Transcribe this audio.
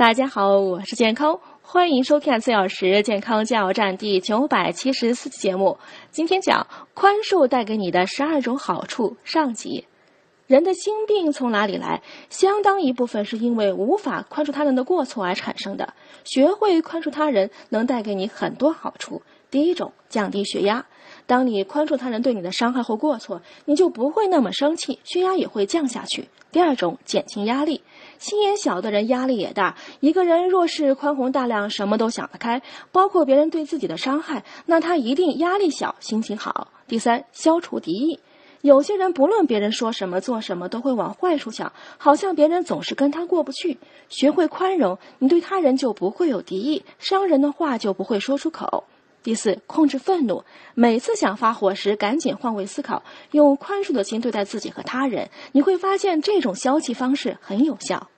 大家好，我是健康，欢迎收看四小时健康加油站第九百七十四期节目。今天讲宽恕带给你的十二种好处上集。人的心病从哪里来？相当一部分是因为无法宽恕他人的过错而产生的。学会宽恕他人，能带给你很多好处。第一种，降低血压。当你宽恕他人对你的伤害或过错，你就不会那么生气，血压也会降下去。第二种，减轻压力。心眼小的人压力也大。一个人若是宽宏大量，什么都想得开，包括别人对自己的伤害，那他一定压力小，心情好。第三，消除敌意。有些人不论别人说什么做什么，都会往坏处想，好像别人总是跟他过不去。学会宽容，你对他人就不会有敌意，伤人的话就不会说出口。第四，控制愤怒。每次想发火时，赶紧换位思考，用宽恕的心对待自己和他人，你会发现这种消气方式很有效。